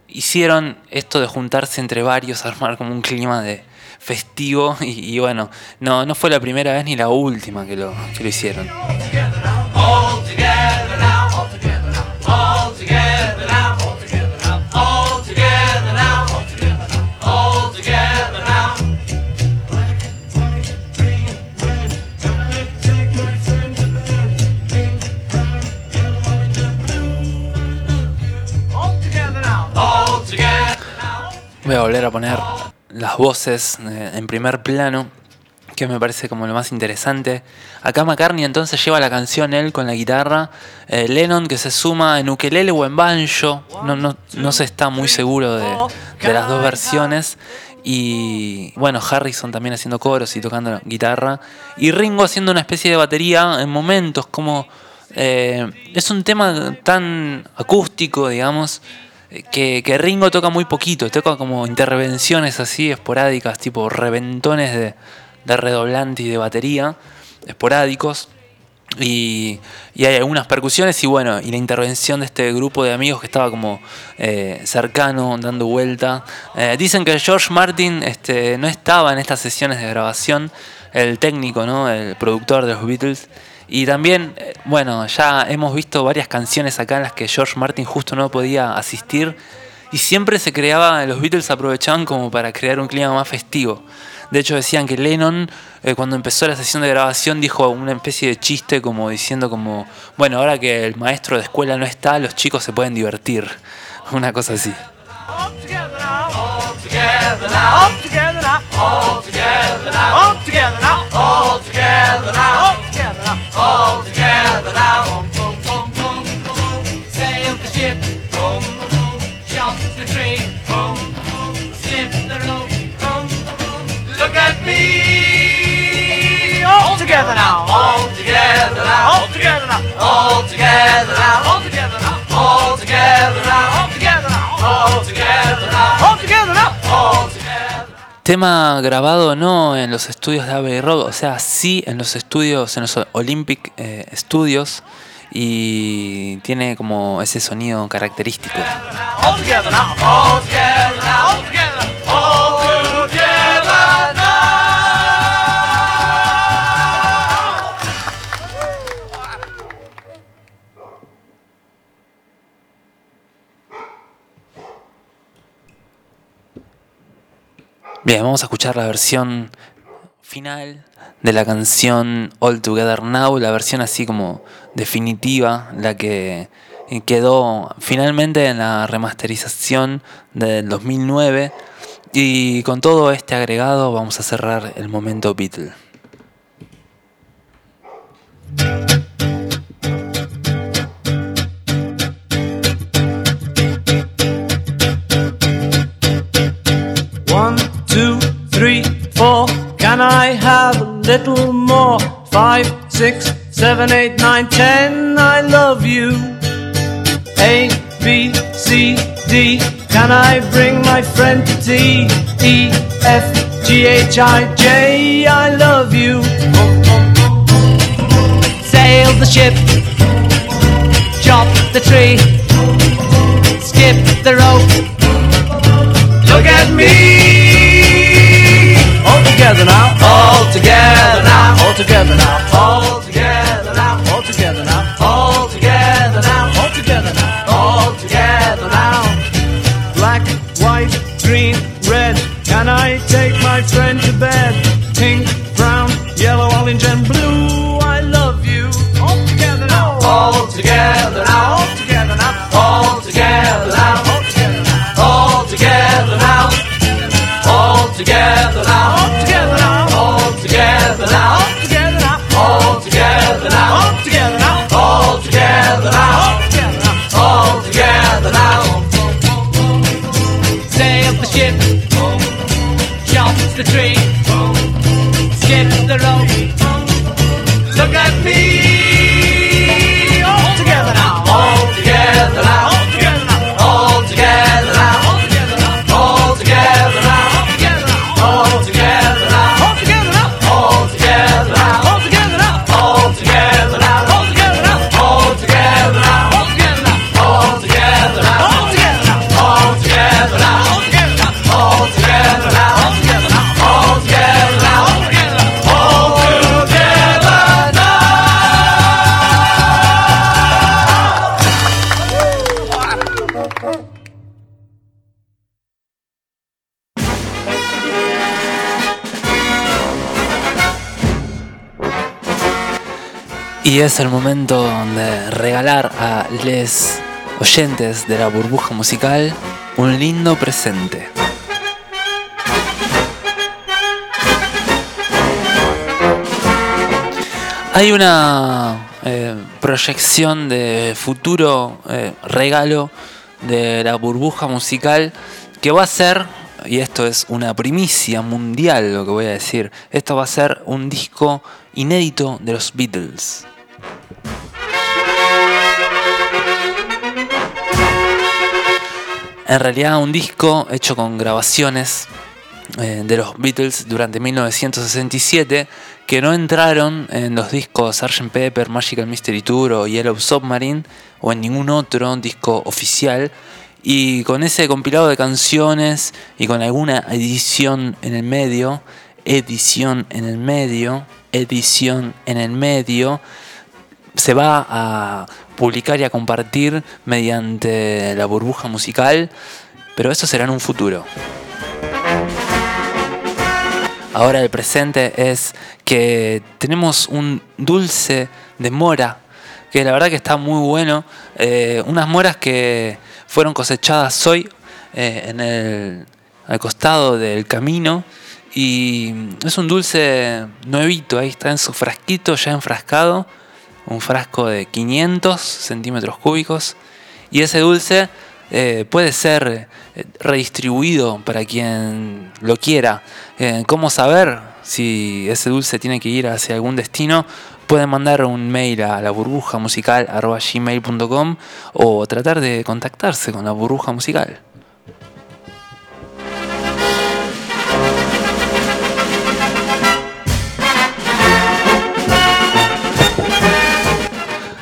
A: hicieron esto de juntarse entre varios, armar como un clima de festivo y, bueno, no, no fue la primera vez ni la última que lo, que lo hicieron.
D: All together now. All together now. All together
A: a poner las voces eh, en primer plano, que me parece como lo más interesante. Acá McCartney entonces lleva la canción él con la guitarra, eh, Lennon que se suma en ukelele o en banjo, no, no, no se está muy seguro de, las dos versiones. Y bueno, Harrison también haciendo coros y tocando guitarra. Y Ringo haciendo una especie de batería en momentos, como... eh, es un tema tan acústico, digamos, que, Ringo toca muy poquito, toca como intervenciones así esporádicas, tipo reventones de, redoblante y de batería, esporádicos. Y, y hay algunas percusiones y bueno, y la intervención de este grupo de amigos que estaba como eh, cercano, dando vuelta. Eh, dicen que George Martin este, no estaba en estas sesiones de grabación, el técnico, ¿no? el productor de los Beatles. Y también, eh, bueno, ya hemos visto varias canciones acá en las que George Martin justo no podía asistir. Y siempre se creaba, los Beatles aprovechaban como para crear un clima más festivo. De hecho decían que Lennon, eh, cuando empezó la sesión de grabación, dijo una especie de chiste como diciendo como, bueno, ahora que el maestro de escuela no está, los chicos se pueden divertir. Una cosa así.
D: All together now. All together. All. All. All. All. All. All. Boom, boom, boom, boom, boom. Sail the ship. Boom, boom. Jump the tree. Boom, boom. Slip the rope. Boom, boom. Look at me. together now, all together now, all together now, all together now, all together now, all together now, all together now, all together now,
A: Tema grabado no en los estudios de Abbey Road, o sea, sí en los estudios, en los Olympic eh, Studios, y tiene como ese sonido característico. Bien, vamos a escuchar la versión final de la canción All Together Now, la versión así como definitiva, la que quedó finalmente en la remasterización del 2009. Y con todo este agregado vamos a cerrar el momento Beatle.
D: Can I have a little more? Five, six, seven, eight, nine, ten. I love you. A, B, C, D. Can I bring my friend to tea? E, F, G, H, I, J. I love you. Sail the ship. Chop the tree. Skip the rope. Look at me all together now, all together now, all together now, all together now, all together now, all together now, all together now. Black, white, green, red, can I take my friend?
A: Es el momento de regalar a les oyentes de la burbuja musical un lindo presente. Hay una eh, proyección de futuro eh, regalo de la burbuja musical que va a ser, y esto es una primicia mundial lo que voy a decir, esto va a ser un disco inédito de los Beatles. En realidad un disco hecho con grabaciones eh, de los Beatles durante 1967 que no entraron en los discos Sgt. Pepper, Magical Mystery Tour o Yellow Submarine o en ningún otro disco oficial y con ese compilado de canciones y con alguna edición en el medio, edición en el medio, edición en el medio, se va a publicar y a compartir mediante la burbuja musical, pero eso será en un futuro. Ahora el presente es que tenemos un dulce de mora, que la verdad que está muy bueno. Eh, unas moras que fueron cosechadas hoy eh, en el, al costado del camino. Y es un dulce nuevito, ahí está en su frasquito ya enfrascado. Un frasco de 500 centímetros cúbicos. Y ese dulce eh, puede ser eh, redistribuido para quien lo quiera. Eh, ¿Cómo saber? si ese dulce tiene que ir hacia algún destino, pueden mandar un mail a la burbuja musical o tratar de contactarse con la burbuja musical.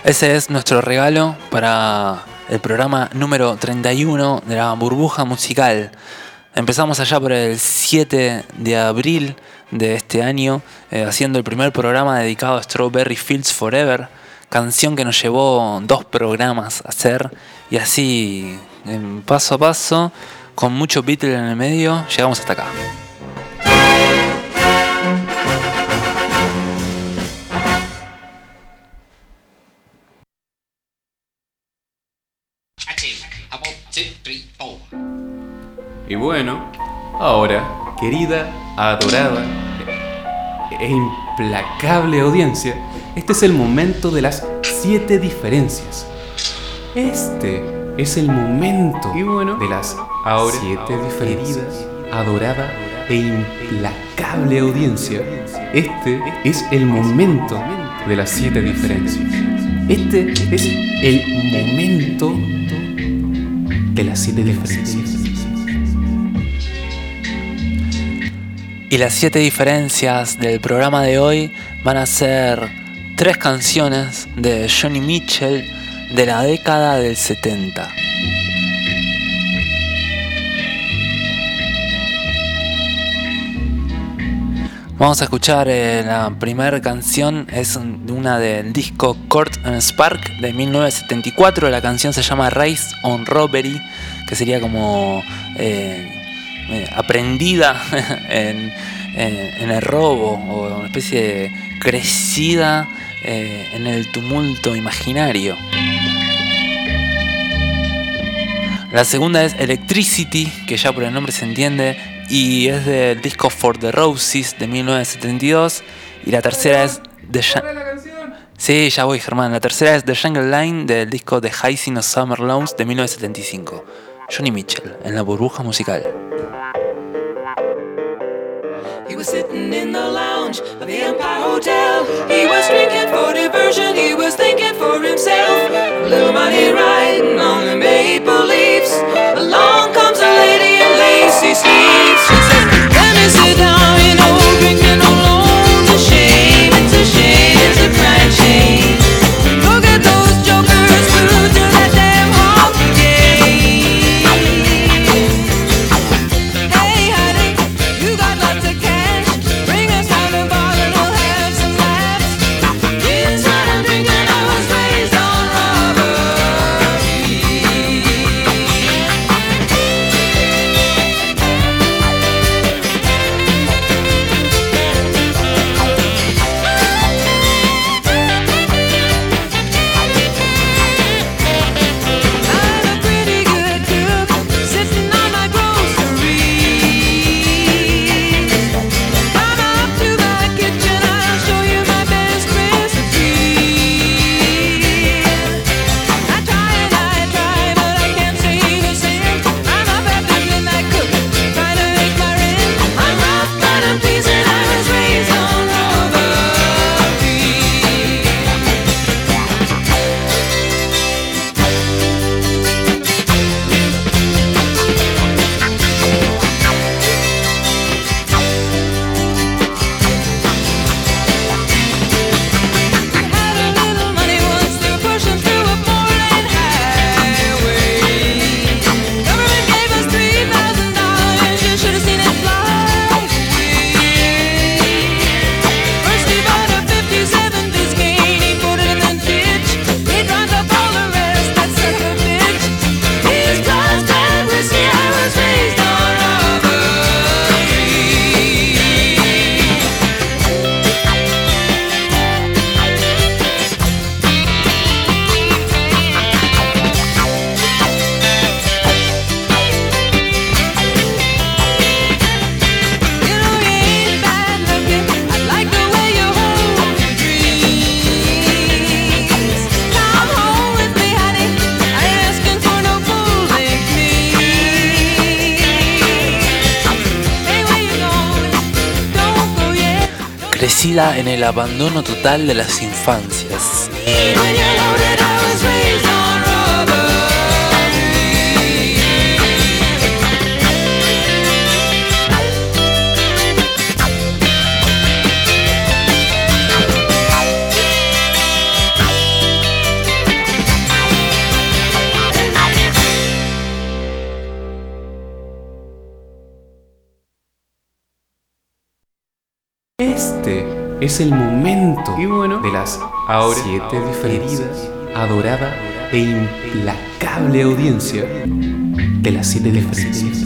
A: Ese es nuestro regalo para el programa número 31 de la burbuja musical. Empezamos allá por el 7 de abril de este año, eh, haciendo el primer programa dedicado a Strawberry Fields Forever, canción que nos llevó dos programas a hacer, y así, paso a paso, con mucho Beatle en el medio, llegamos hasta acá.
O: Y bueno, ahora, querida, adorada e implacable audiencia, este es el momento de las siete diferencias. Este es el momento de las
B: ahora,
O: siete
B: ahora,
O: diferencias. Adorada e implacable audiencia, este es el momento de las siete diferencias. Este es el momento de las siete diferencias.
A: Y las siete diferencias del programa de hoy van a ser tres canciones de Johnny Mitchell de la década del 70. Vamos a escuchar eh, la primera canción, es un- una del disco Court and Spark de 1974. La canción se llama Race on Robbery, que sería como eh, eh, aprendida en, en- en el robo o una especie de crecida eh, en el tumulto imaginario. La segunda es Electricity, que ya por el nombre se entiende, y es del disco For the Roses de 1972. Y la tercera es The Sí, ya voy, Germán. La tercera es The Jungle Line del disco The High of Summer Lawns de 1975. Johnny Mitchell, en la burbuja musical.
P: He was sitting in the lounge of the Empire Hotel. He was drinking for diversion. He was thinking for himself. A little money riding on the maple leaves. Along comes a lady in lacy sleeves. She says, Let me sit down, you know, drinking
A: en el abandono total de las infancias.
P: es el momento de las siete diferencias. Adorada e implacable audiencia de las siete diferencias.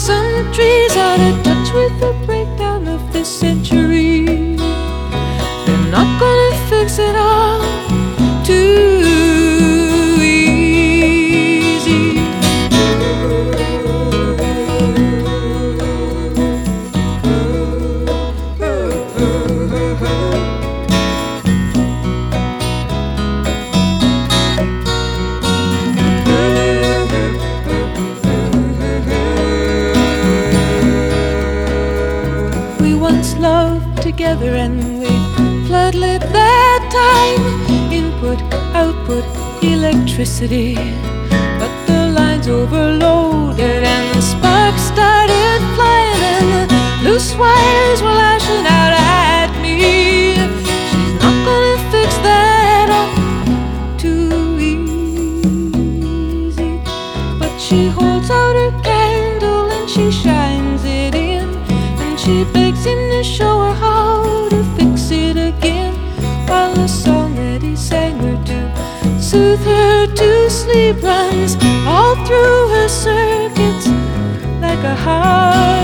Q: some trees out of touch with the breakdown of this century. They're not gonna fix it all too electricity. But the lines overloaded and the sparks started flying and the loose wires were lashing out. soothe her to sleep runs all through her circuits like a
P: heart.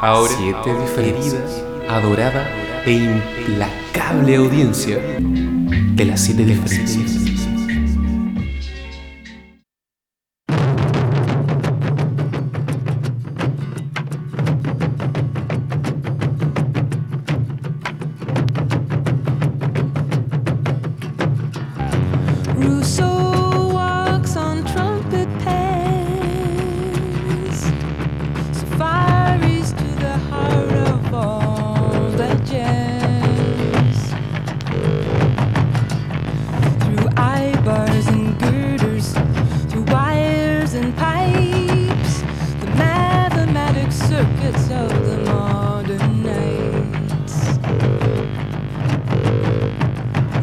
P: ahora siete diferidas, adorada e implacable audiencia de las siete diferencias.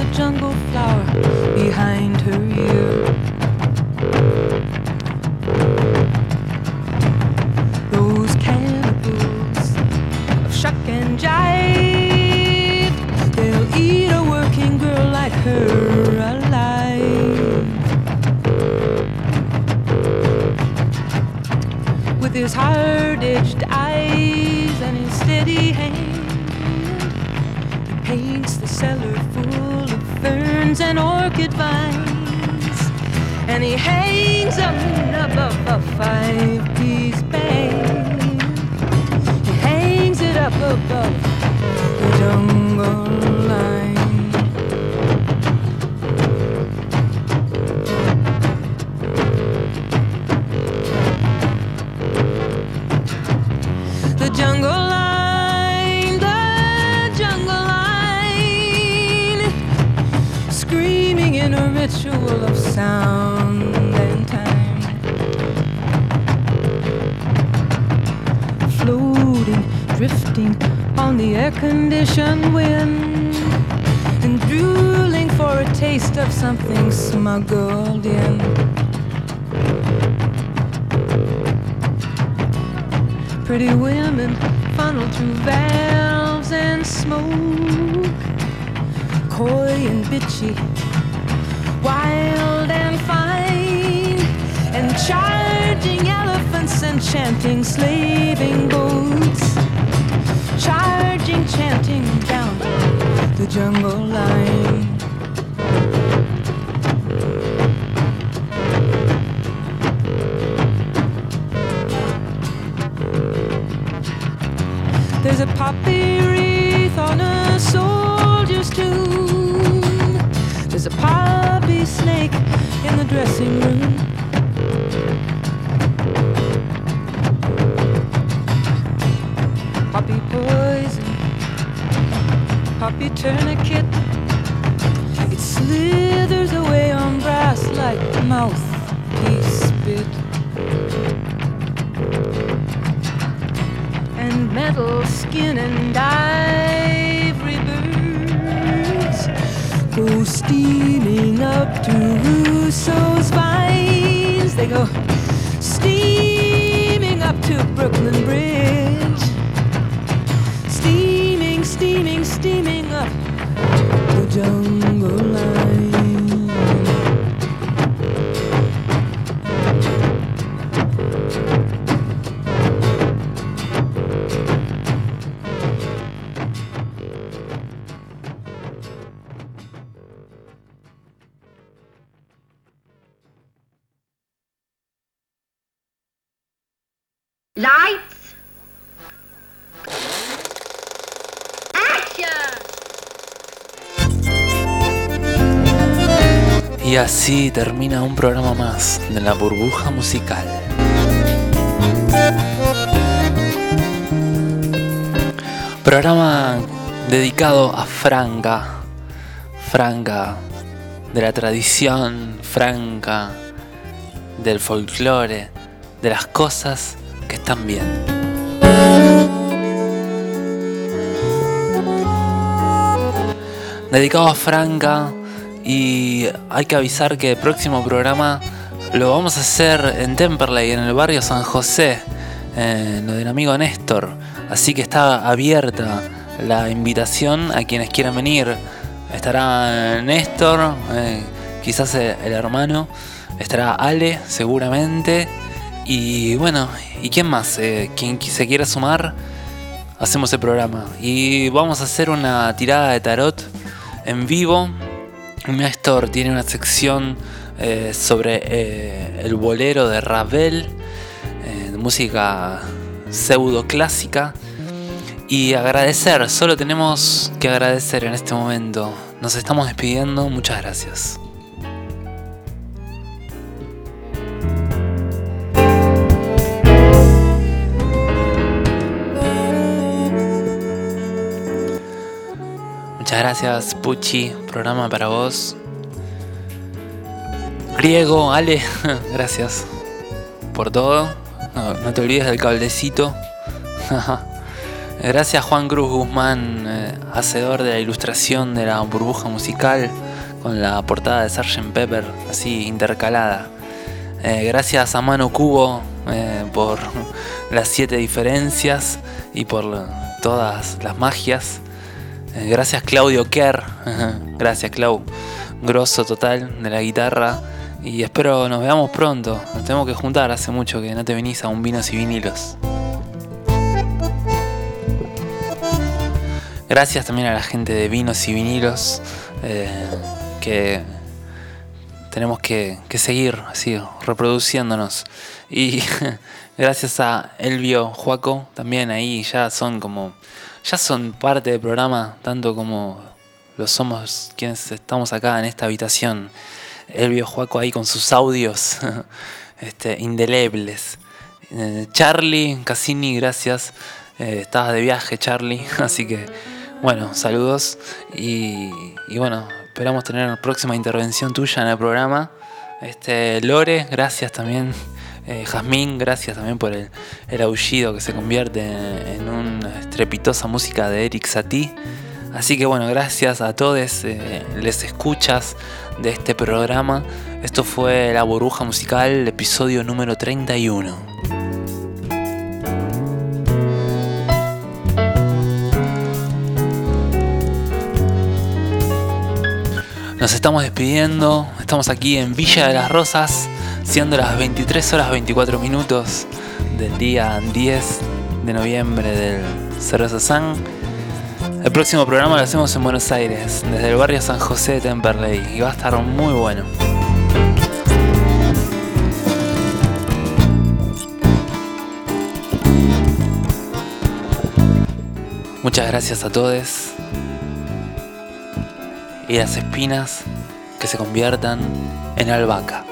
P: a jungle flower behind her ear. Those cannibals of shuck and jive, they'll eat a working girl like her alive. With his hard-edged eyes and his steady hand, he paints the cellar ferns and orchid vines, and he hangs them above a five-piece band. He hangs it up above the jungle air-conditioned wind, and drooling for a taste of something smuggled in. Pretty women funnel through valves and smoke, coy and bitchy, wild and fine, and charging elephants and chanting slaving boats, chanting down the jungle line. There's a poppy wreath on a soldier's tomb. There's a poppy snake in the dressing room. Poppy tourniquet. It slithers away on brass like mouthpiece spit. and metal skin and ivory birds go steaming up to Russo's vines. They go steaming up to Brooklyn Bridge, steaming, steaming, steaming up the jungle line.
A: Así termina un programa más de la burbuja musical. Programa dedicado a Franca, Franca de la tradición, Franca del folclore, de las cosas que están bien. Dedicado a Franca y hay que avisar que el próximo programa lo vamos a hacer en Temperley, en el barrio San José, en lo del amigo Néstor. Así que está abierta la invitación a quienes quieran venir. Estará Néstor, eh, quizás el, hermano, estará Ale seguramente. Y bueno, ¿y quién más? Eh, quien qui- se quiera sumar, hacemos el programa. Y vamos a hacer una tirada de tarot en vivo. Néstor tiene una sección eh, sobre eh, el bolero de Ravel, eh, música pseudo clásica. Y agradecer, solo tenemos que agradecer en este momento. Nos estamos despidiendo, muchas gracias. Muchas gracias, Puchi. Programa para vos. Griego, Ale, gracias por todo. No, te olvides del cablecito. gracias, Juan Cruz Guzmán, eh, hacedor de la ilustración de la burbuja musical con la portada de Sgt. Pepper, así intercalada. Eh, gracias a Mano Cubo eh, por las siete diferencias y por todas las magias. Eh, gracias Claudio Kerr, gracias Clau, grosso total de la guitarra. Y espero nos veamos pronto. Nos tenemos que juntar, hace mucho que no te venís a un vinos y vinilos. Gracias también a la gente de vinos y vinilos que tenemos que, que, seguir así reproduciéndonos. Y gracias a Elvio Juaco también ahí ya son como ya son parte del programa tanto como lo somos quienes estamos acá en esta habitación. Elvio Juaco ahí con sus audios este, indelebles. Eh, Charlie Cassini, gracias. Eh, estabas de viaje, Charlie. Así que, bueno, saludos. Y, y, bueno, esperamos tener la próxima intervención tuya en el programa. Este, Lore, gracias también. Eh, Jazmín, gracias también por el, el, aullido que se convierte en, una estrepitosa música de Eric Satie. Así que bueno, gracias a todos, eh, les escuchas de este programa. Esto fue La Burbuja Musical, episodio número 31. Nos estamos despidiendo, estamos aquí en Villa de las Rosas, siendo las 23 horas 24 minutos del día 10 de noviembre del Cerveza San. El próximo programa lo hacemos en Buenos Aires, desde el barrio San José de Temperley, y va a estar muy bueno. Muchas gracias a todos. Y las espinas que se conviertan en albahaca.